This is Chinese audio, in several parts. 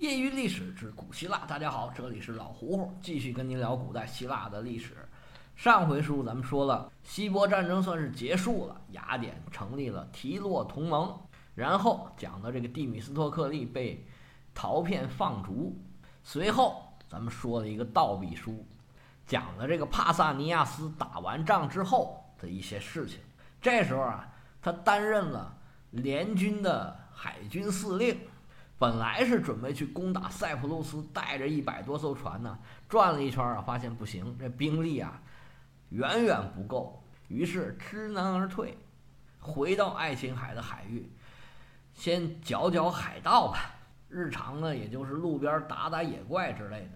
业余历史之古希腊，大家好，这里是老胡胡，继续跟您聊古代希腊的历史。上回书咱们说了，希波战争算是结束了，雅典成立了提洛同盟，然后讲的这个蒂米斯托克利被陶片放逐，随后咱们说了一个倒笔书，讲的这个帕萨尼亚斯打完仗之后的一些事情。这时候啊，他担任了联军的海军司令。本来是准备去攻打塞浦路斯，带着一百多艘船呢，转了一圈啊，发现不行，这兵力啊远远不够，于是知难而退，回到爱琴海的海域，先剿剿海盗吧。日常呢，也就是路边打打野怪之类的。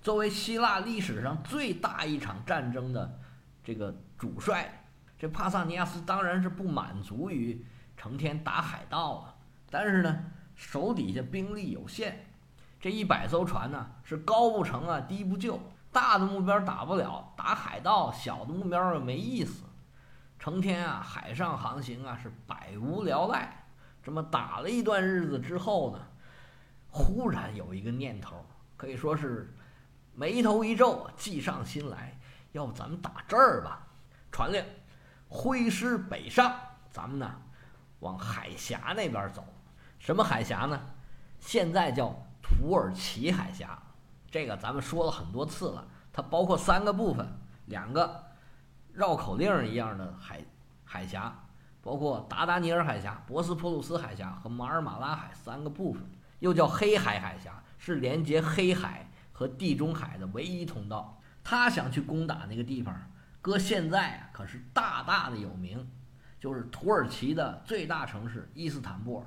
作为希腊历史上最大一场战争的这个主帅，这帕萨尼亚斯当然是不满足于成天打海盗啊，但是呢。手底下兵力有限，这一百艘船呢是高不成啊，低不就，大的目标打不了，打海盗；小的目标又没意思，成天啊海上航行啊是百无聊赖。这么打了一段日子之后呢，忽然有一个念头，可以说是眉头一皱，计上心来，要不咱们打这儿吧？传令，挥师北上，咱们呢往海峡那边走。什么海峡呢？现在叫土耳其海峡，这个咱们说了很多次了。它包括三个部分，两个绕口令一样的海海峡，包括达达尼尔海峡、博斯普鲁斯海峡和马尔马拉海三个部分，又叫黑海海峡，是连接黑海和地中海的唯一通道。他想去攻打那个地方，搁现在啊可是大大的有名，就是土耳其的最大城市伊斯坦布尔。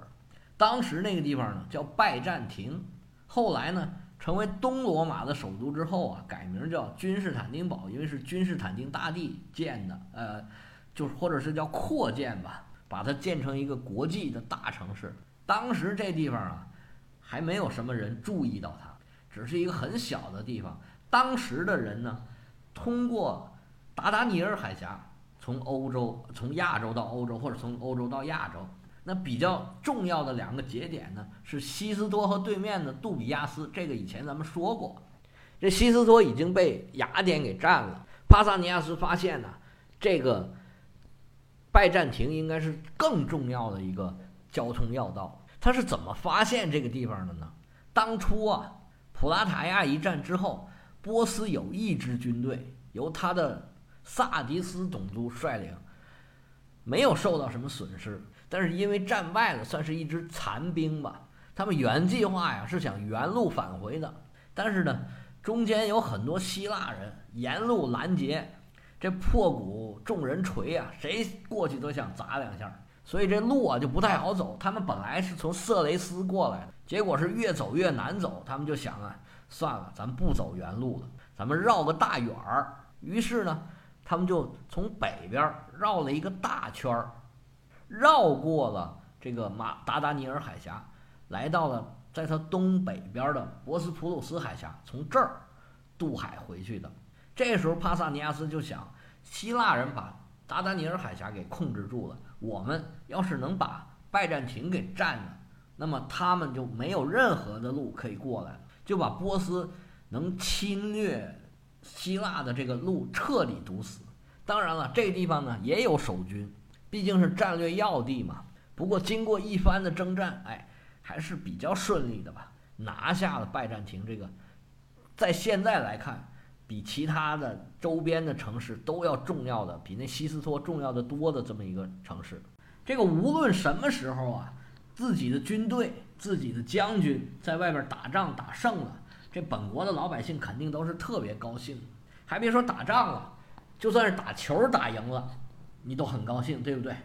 当时那个地方呢叫拜占庭，后来呢成为东罗马的首都之后啊，改名叫君士坦丁堡，因为是君士坦丁大帝建的，呃，就是或者是叫扩建吧，把它建成一个国际的大城市。当时这地方啊，还没有什么人注意到它，只是一个很小的地方。当时的人呢，通过达达尼尔海峡从欧洲、从亚洲到欧洲，或者从欧洲到亚洲。那比较重要的两个节点呢，是西斯托和对面的杜比亚斯。这个以前咱们说过，这西斯托已经被雅典给占了。帕萨尼亚斯发现呢，这个拜占庭应该是更重要的一个交通要道。他是怎么发现这个地方的呢？当初啊，普拉塔亚一战之后，波斯有一支军队由他的萨迪斯总督率领，没有受到什么损失。但是因为战败了，算是一支残兵吧。他们原计划呀是想原路返回的，但是呢，中间有很多希腊人沿路拦截，这破鼓众人锤啊，谁过去都想砸两下，所以这路啊就不太好走。他们本来是从色雷斯过来的，结果是越走越难走。他们就想啊，算了，咱不走原路了，咱们绕个大远儿。于是呢，他们就从北边绕了一个大圈儿。绕过了这个马达达尼尔海峡，来到了在它东北边的博斯普鲁斯海峡，从这儿渡海回去的。这时候帕萨尼亚斯就想，希腊人把达达尼尔海峡给控制住了，我们要是能把拜占庭给占了，那么他们就没有任何的路可以过来，就把波斯能侵略希腊的这个路彻底堵死。当然了，这个地方呢也有守军。毕竟是战略要地嘛。不过经过一番的征战，哎，还是比较顺利的吧，拿下了拜占庭这个，在现在来看，比其他的周边的城市都要重要的，比那西斯托重要的多的这么一个城市。这个无论什么时候啊，自己的军队、自己的将军在外边打仗打胜了，这本国的老百姓肯定都是特别高兴。还别说打仗了，就算是打球打赢了。你都很高兴，对不对？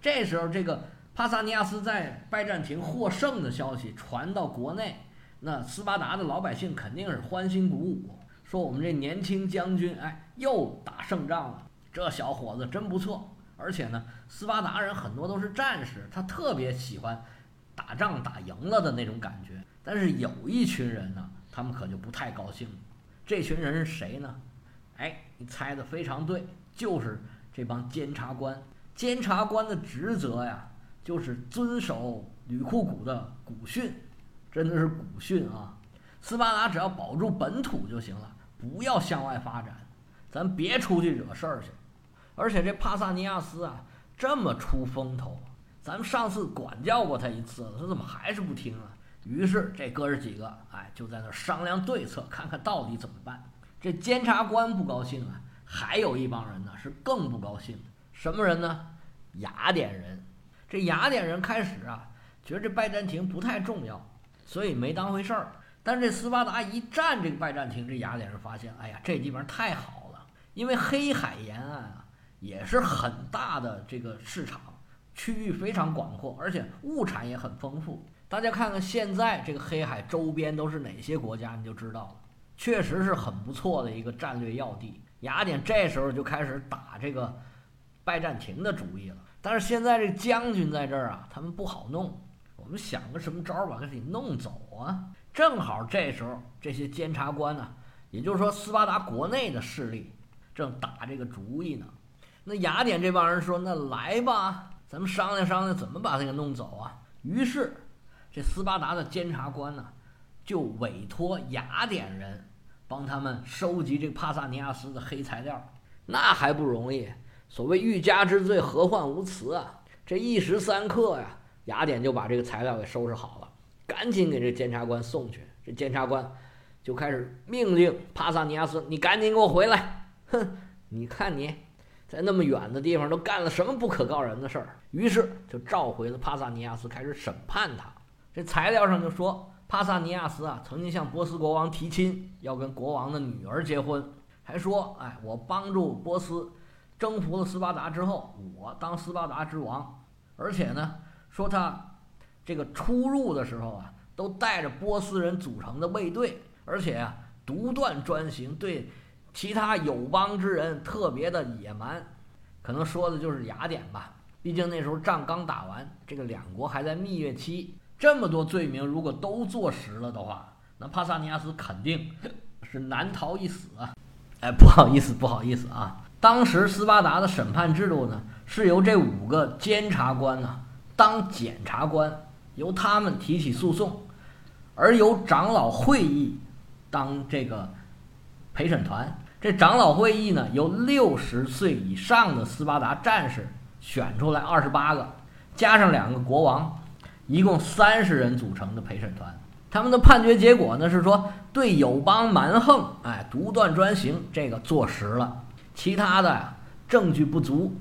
这时候，这个帕萨尼亚斯在拜占庭获胜的消息传到国内，那斯巴达的老百姓肯定是欢欣鼓舞，说我们这年轻将军，哎，又打胜仗了，这小伙子真不错。而且呢，斯巴达人很多都是战士，他特别喜欢打仗打赢了的那种感觉。但是有一群人呢，他们可就不太高兴。这群人是谁呢？哎，你猜的非常对，就是。这帮监察官，监察官的职责呀，就是遵守吕库古的古训，真的是古训啊！斯巴达只要保住本土就行了，不要向外发展，咱别出去惹事儿去。而且这帕萨尼亚斯啊，这么出风头，咱们上次管教过他一次了，他怎么还是不听啊？于是这哥儿几个，哎，就在那商量对策，看看到底怎么办。这监察官不高兴啊，还有一帮人呢是更不高兴。什么人呢？雅典人。这雅典人开始啊，觉得这拜占庭不太重要，所以没当回事儿。但这斯巴达一占这个拜占庭，这雅典人发现，哎呀，这地方太好了，因为黑海沿岸啊也是很大的这个市场，区域非常广阔，而且物产也很丰富。大家看看现在这个黑海周边都是哪些国家，你就知道了，确实是很不错的一个战略要地。雅典这时候就开始打这个拜占庭的主意了。但是现在这将军在这儿啊，他们不好弄。我们想个什么招儿把他给弄走啊？正好这时候这些监察官呢，也就是说斯巴达国内的势力正打这个主意呢。那雅典这帮人说：“那来吧，咱们商量商量怎么把他给弄走啊？”于是这斯巴达的监察官呢，就委托雅典人帮他们收集这帕萨尼亚斯的黑材料。那还不容易。所谓欲加之罪，何患无辞啊！这一时三刻呀，雅典就把这个材料给收拾好了，赶紧给这监察官送去。这监察官就开始命令帕萨尼亚斯：“你赶紧给我回来！”哼，你看你在那么远的地方都干了什么不可告人的事儿？于是就召回了帕萨尼亚斯，开始审判他。这材料上就说，帕萨尼亚斯啊，曾经向波斯国王提亲，要跟国王的女儿结婚，还说：“哎，我帮助波斯。”征服了斯巴达之后，我当斯巴达之王，而且呢，说他这个出入的时候啊，都带着波斯人组成的卫队，而且啊，独断专行，对其他友邦之人特别的野蛮。可能说的就是雅典吧，毕竟那时候仗刚打完，这个两国还在蜜月期，这么多罪名如果都坐实了的话，那帕萨尼亚斯肯定 是难逃一死啊！哎，不好意思，不好意思啊。当时斯巴达的审判制度呢，是由这五个监察官呢当检察官，由他们提起诉讼，而由长老会议当这个陪审团。这长老会议呢，由六十岁以上的斯巴达战士选出来二十八个，加上两个国王，一共三十人组成的陪审团。他们的判决结果呢是说，对友邦蛮横，哎，独断专行，这个坐实了。其他的呀，证据不足，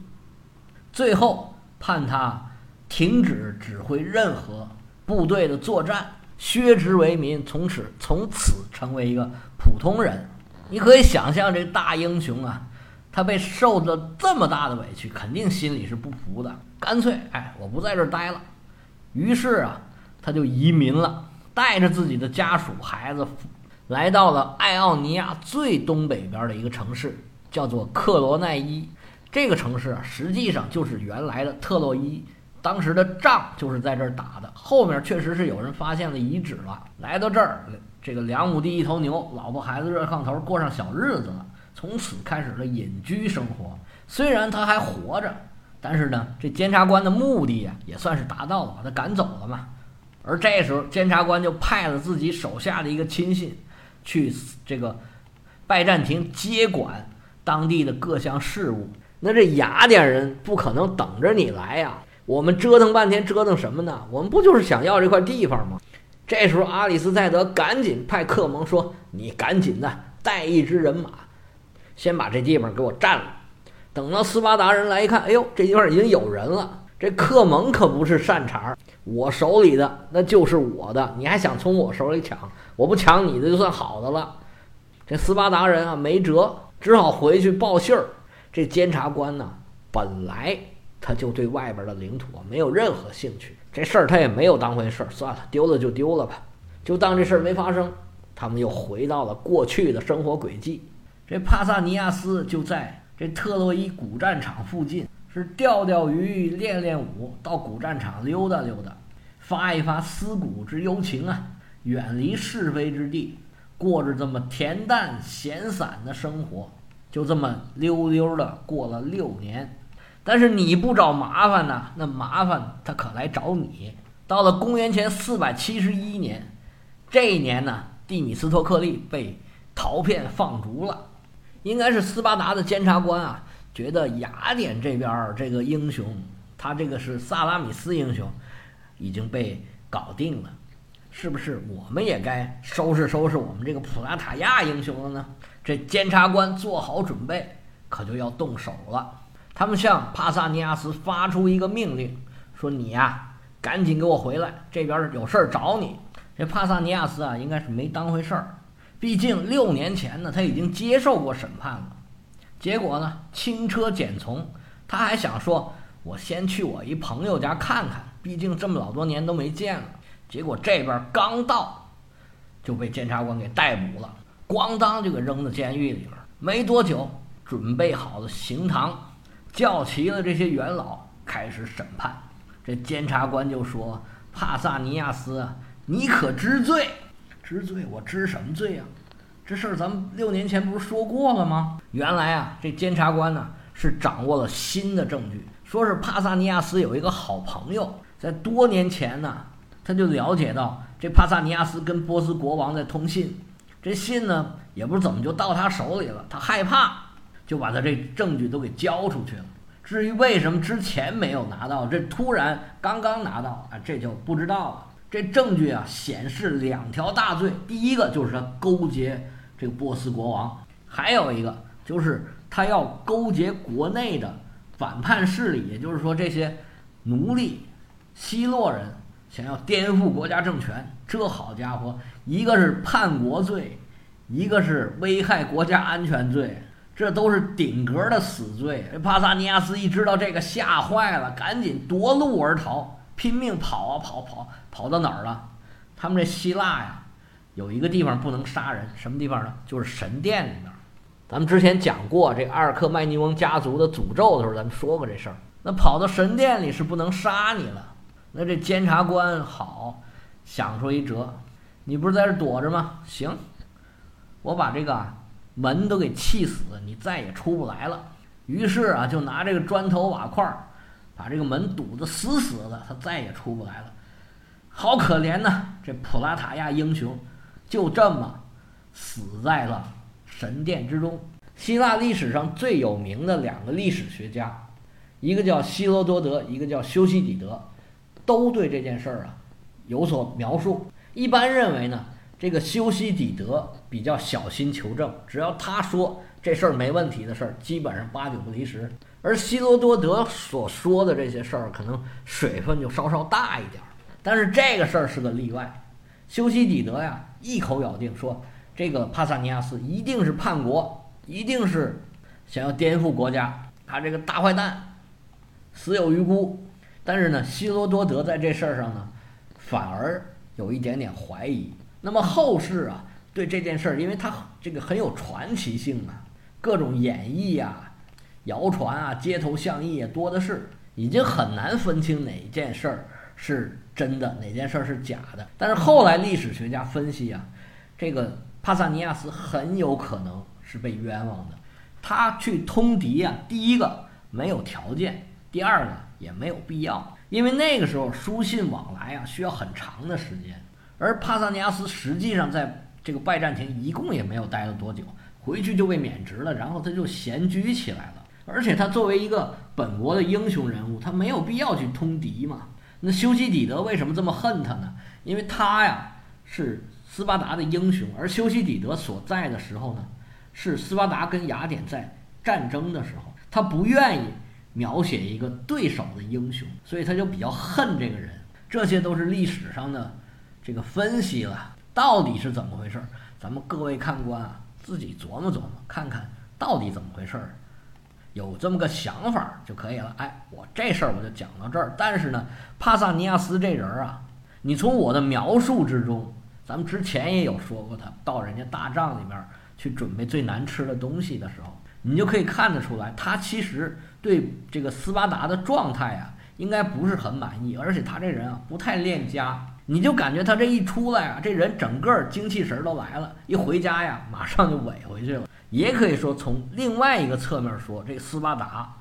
最后判他停止指挥任何部队的作战，削职为民，从此从此成为一个普通人。你可以想象，这大英雄啊，他被受了这么大的委屈，肯定心里是不服的。干脆，哎，我不在这儿待了。于是啊，他就移民了，带着自己的家属、孩子，来到了爱奥尼亚最东北边的一个城市。叫做克罗奈伊，这个城市啊，实际上就是原来的特洛伊，当时的仗就是在这儿打的。后面确实是有人发现了遗址了，来到这儿，这个两亩地一头牛，老婆孩子热炕头，过上小日子了，从此开始了隐居生活。虽然他还活着，但是呢，这监察官的目的呀，也算是达到了，把他赶走了嘛。而这时候，监察官就派了自己手下的一个亲信，去这个拜占庭接管。当地的各项事务，那这雅典人不可能等着你来呀！我们折腾半天，折腾什么呢？我们不就是想要这块地方吗？这时候，阿里斯泰德赶紧派克蒙说：“你赶紧的带一支人马，先把这地方给我占了。等到斯巴达人来一看，哎呦，这地方已经有人了。这克蒙可不是善茬儿，我手里的那就是我的，你还想从我手里抢？我不抢你的就算好的了。这斯巴达人啊，没辙。”只好回去报信儿。这监察官呢，本来他就对外边的领土啊没有任何兴趣，这事儿他也没有当回事儿。算了，丢了就丢了吧，就当这事儿没发生。他们又回到了过去的生活轨迹。这帕萨尼亚斯就在这特洛伊古战场附近，是钓钓鱼、练练武，到古战场溜达溜达，发一发思古之幽情啊，远离是非之地。过着这么恬淡闲散的生活，就这么溜溜的过了六年。但是你不找麻烦呢，那麻烦他可来找你。到了公元前四百七十一年，这一年呢，蒂米斯托克利被陶片放逐了，应该是斯巴达的监察官啊，觉得雅典这边这个英雄，他这个是萨拉米斯英雄，已经被搞定了，是不是我们也该收拾收拾我们这个普拉塔亚英雄了呢？这监察官做好准备，可就要动手了。他们向帕萨尼亚斯发出一个命令，说：“你呀，赶紧给我回来，这边有事儿找你。”这帕萨尼亚斯啊，应该是没当回事儿，毕竟六年前呢，他已经接受过审判了。结果呢，轻车简从，他还想说：“我先去我一朋友家看看，毕竟这么老多年都没见了。”结果这边刚到，就被监察官给逮捕了，咣当就给扔到监狱里边。没多久，准备好的刑堂。叫齐了这些元老，开始审判。这监察官就说：“帕萨尼亚斯，你可知罪？知罪？我知什么罪呀？这事儿咱们六年前不是说过了吗？原来啊，这监察官呢是掌握了新的证据，说是帕萨尼亚斯有一个好朋友，在多年前呢，他就了解到这帕萨尼亚斯跟波斯国王在通信，这信呢也不知怎么就到他手里了，他害怕。”就把他这证据都给交出去了。至于为什么之前没有拿到，这突然刚刚拿到啊，这就不知道了。这证据啊显示两条大罪：第一个就是他勾结这个波斯国王，还有一个就是他要勾结国内的反叛势力，也就是说这些奴隶希洛人想要颠覆国家政权。这好家伙，一个是叛国罪，一个是危害国家安全罪。这都是顶格的死罪。帕萨尼亚斯一知道这个，吓坏了，赶紧夺路而逃，拼命跑啊跑跑，跑到哪儿了？他们这希腊呀，有一个地方不能杀人，什么地方呢？就是神殿里面。咱们之前讲过这阿尔克麦尼翁家族的诅咒的时候，咱们说过这事儿。那跑到神殿里是不能杀你了。那这监察官好想出一辙，你不是在这躲着吗？行，我把这个。门都给气死，你再也出不来了。于是啊，就拿这个砖头瓦块儿，把这个门堵得死死的，他再也出不来了。好可怜呐，这普拉塔亚英雄就这么死在了神殿之中。希腊历史上最有名的两个历史学家，一个叫希罗多德，一个叫修昔底德，都对这件事儿啊有所描述。一般认为呢。这个修昔底德比较小心求证，只要他说这事儿没问题的事儿，基本上八九不离十。而希罗多德所说的这些事儿，可能水分就稍稍大一点儿。但是这个事儿是个例外。修昔底德呀，一口咬定说这个帕萨尼亚斯一定是叛国，一定是想要颠覆国家，他这个大坏蛋，死有余辜。但是呢，希罗多德在这事儿上呢，反而有一点点怀疑。那么后世啊，对这件事儿，因为他这个很有传奇性啊，各种演绎啊、谣传啊、街头巷议也多的是，已经很难分清哪一件事儿是真的，哪件事儿是假的。但是后来历史学家分析啊，这个帕萨尼亚斯很有可能是被冤枉的。他去通敌啊，第一个没有条件，第二个也没有必要，因为那个时候书信往来啊需要很长的时间。而帕萨尼亚斯实际上在这个拜占庭一共也没有待了多久，回去就被免职了，然后他就闲居起来了。而且他作为一个本国的英雄人物，他没有必要去通敌嘛。那修昔底德为什么这么恨他呢？因为他呀是斯巴达的英雄，而修昔底德所在的时候呢，是斯巴达跟雅典在战争的时候，他不愿意描写一个对手的英雄，所以他就比较恨这个人。这些都是历史上的。这个分析了到底是怎么回事？咱们各位看官啊，自己琢磨琢磨，看看到底怎么回事儿，有这么个想法就可以了。哎，我这事儿我就讲到这儿。但是呢，帕萨尼亚斯这人啊，你从我的描述之中，咱们之前也有说过，他到人家大帐里面去准备最难吃的东西的时候，你就可以看得出来，他其实对这个斯巴达的状态啊，应该不是很满意，而且他这人啊，不太恋家。你就感觉他这一出来啊，这人整个精气神都来了，一回家呀，马上就萎回去了。也可以说，从另外一个侧面说，这个斯巴达，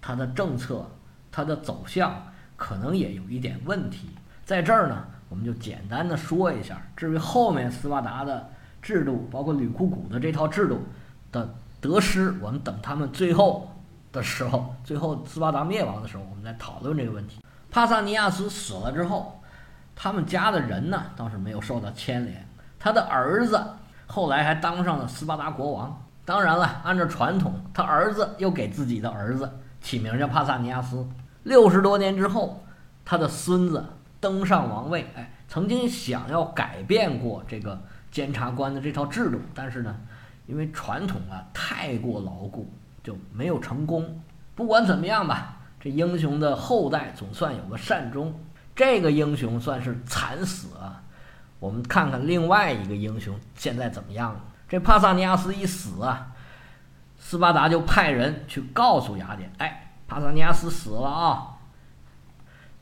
他的政策，他的走向可能也有一点问题。在这儿呢，我们就简单的说一下。至于后面斯巴达的制度，包括吕库古的这套制度的得失，我们等他们最后的时候，最后斯巴达灭亡的时候，我们再讨论这个问题。帕萨尼亚斯死了之后，他们家的人呢倒是没有受到牵连，他的儿子后来还当上了斯巴达国王。当然了，按照传统，他儿子又给自己的儿子起名叫帕萨尼亚斯。六十多年之后，他的孙子登上王位，哎，曾经想要改变过这个监察官的这套制度，但是呢，因为传统啊太过牢固，就没有成功。不管怎么样吧，这英雄的后代总算有个善终。这个英雄算是惨死啊。我们看看另外一个英雄现在怎么样了。这帕萨尼亚斯一死啊，斯巴达就派人去告诉雅典，哎。帕萨尼亚斯死了啊！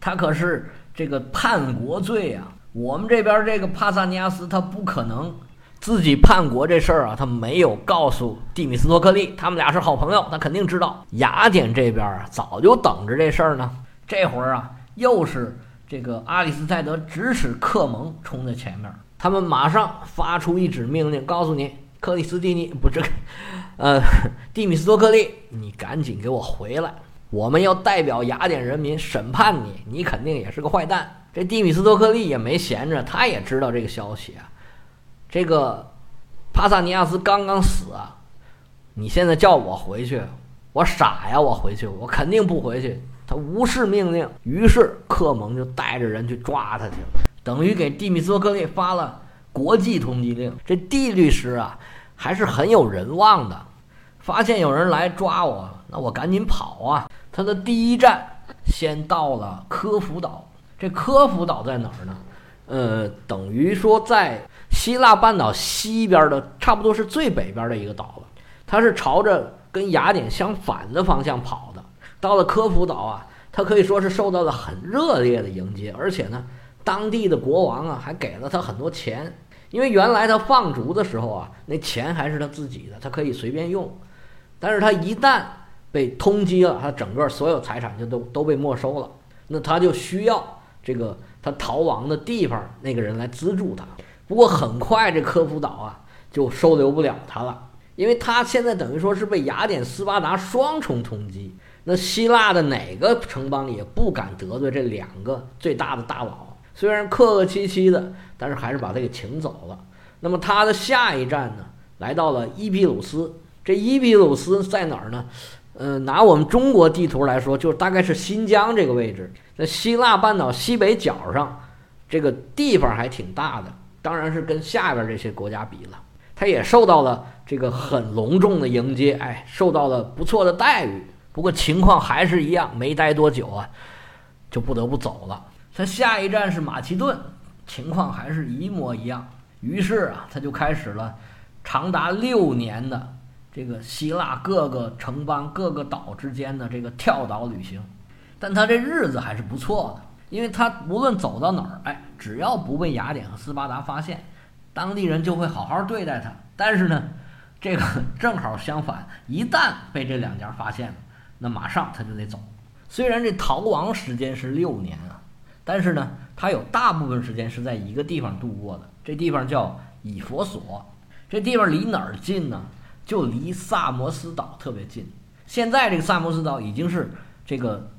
他可是这个叛国罪啊！我们这边这个帕萨尼亚斯他不可能自己叛国这事儿啊，他没有告诉蒂米斯托克利，他们俩是好朋友，他肯定知道。雅典这边啊，早就等着这事儿呢。这会儿啊，又是这个阿里斯泰德指使克蒙冲在前面，他们马上发出一纸命令，告诉你克里斯蒂尼不是，呃，蒂米斯托克利，你赶紧给我回来。我们要代表雅典人民审判你，你肯定也是个坏蛋。这蒂米斯托克利也没闲着，他也知道这个消息啊。这个帕萨尼亚斯刚刚死啊，你现在叫我回去，我傻呀！我回去，我肯定不回去。他无视命令，于是克蒙就带着人去抓他去了，等于给蒂米斯托克利发了国际通缉令。这蒂律师啊，还是很有人望的，发现有人来抓我，那我赶紧跑啊！他的第一站先到了科孚岛，这科孚岛在哪儿呢？呃，等于说在希腊半岛西边的，差不多是最北边的一个岛了。它是朝着跟雅典相反的方向跑。到了科孚岛啊，他可以说是受到了很热烈的迎接，而且呢，当地的国王啊还给了他很多钱，因为原来他放逐的时候啊，那钱还是他自己的，他可以随便用，但是他一旦被通缉了，他整个所有财产就都都被没收了。那他就需要这个他逃亡的地方那个人来资助他。不过很快这科孚岛啊就收留不了他了，因为他现在等于说是被雅典、斯巴达双重通缉。那希腊的哪个城邦也不敢得罪这两个最大的大佬，虽然客客气气的，但是还是把他给请走了。那么他的下一站呢，来到了伊比鲁斯。这伊比鲁斯在哪儿呢？呃，拿我们中国地图来说，就大概是新疆这个位置，在希腊半岛西北角上，这个地方还挺大的。当然是跟下边这些国家比了，他也受到了这个很隆重的迎接，哎，受到了不错的待遇。不过情况还是一样，没待多久啊，就不得不走了。他下一站是马其顿，情况还是一模一样。于是啊，他就开始了长达六年的。这个希腊各个城邦、各个岛之间的这个跳岛旅行，但他这日子还是不错的，因为他无论走到哪儿，哎，只要不被雅典和斯巴达发现，当地人就会好好对待他。但是呢，这个 正好相反，一旦被这两家发现了，那马上他就得走。虽然这逃亡时间是六年啊，但是呢，他有大部分时间是在一个地方度过的，这地方叫以佛所。这地方离哪儿近呢？就离萨摩斯岛特别近，现在这个萨摩斯岛已经是这个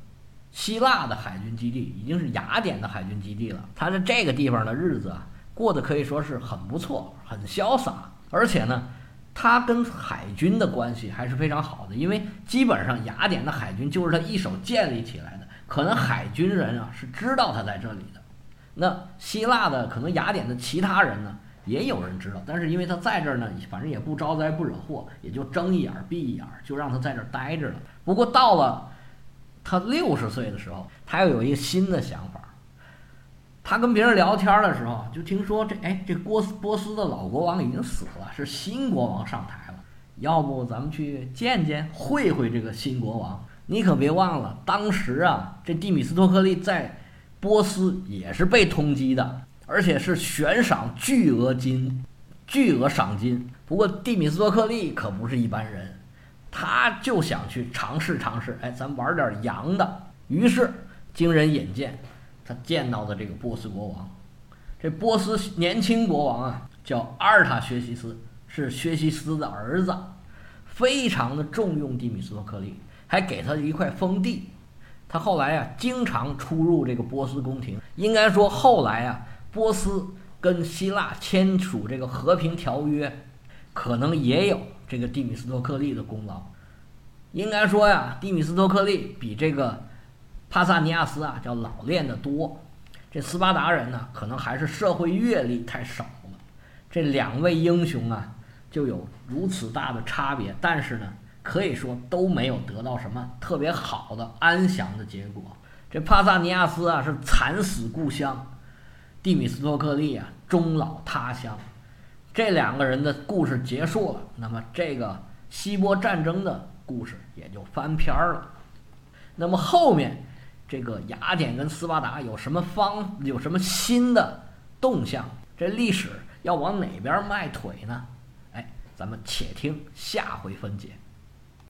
希腊的海军基地，已经是雅典的海军基地了。他在这个地方的日子啊，过得可以说是很不错，很潇洒。而且呢，他跟海军的关系还是非常好的，因为基本上雅典的海军就是他一手建立起来的。可能海军人啊是知道他在这里的，那希腊的可能雅典的其他人呢？也有人知道，但是因为他在这儿呢，反正也不招灾不惹祸，也就睁一眼闭一眼，就让他在这儿待着了。不过到了他六十岁的时候，他又有一个新的想法。他跟别人聊天的时候，就听说这哎，这波斯波斯的老国王已经死了，是新国王上台了。要不咱们去见见，会会这个新国王？你可别忘了，当时啊，这蒂米斯托克利在波斯也是被通缉的。而且是悬赏巨额金，巨额赏金。不过蒂米斯托克利可不是一般人，他就想去尝试尝试。哎，咱玩点洋的。于是经人引荐，他见到的这个波斯国王，这波斯年轻国王啊，叫阿尔塔薛西斯，是薛西斯的儿子，非常的重用蒂米斯托克利，还给他一块封地。他后来啊，经常出入这个波斯宫廷。应该说，后来啊，波斯跟希腊签署这个和平条约，可能也有这个蒂米斯托克利的功劳。应该说呀，蒂米斯托克利比这个帕萨尼亚斯啊，叫老练的多。这斯巴达人呢，可能还是社会阅历太少了。这两位英雄啊，就有如此大的差别。但是呢，可以说都没有得到什么特别好的安详的结果。这帕萨尼亚斯啊，是惨死故乡；蒂米斯托克利啊，终老他乡。这两个人的故事结束了，那么这个希波战争的故事也就翻篇儿了。那么后面。这个雅典跟斯巴达有什么方有什么新的动向？这历史要往哪边迈腿呢？哎，咱们且听下回分解。